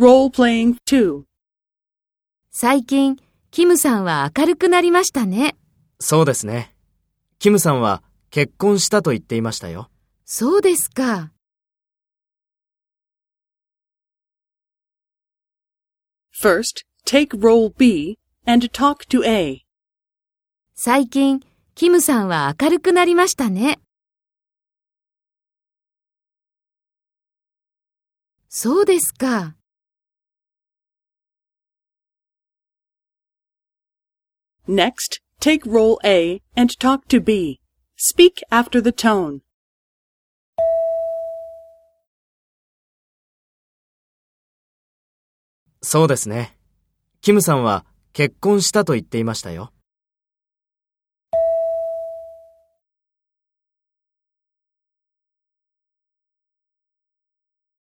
Role-playing 2. 最近、キムさんは明るくなりましたね。そうですね。キムさんは結婚したと言っていましたよ。そうですか。First, take role B and talk to A. 最近、キムさんは明るくなりましたね。そうですか。Next, take role A and talk to B. Speak after the tone. そうですね。キムさんは結婚したと言っていましたよ。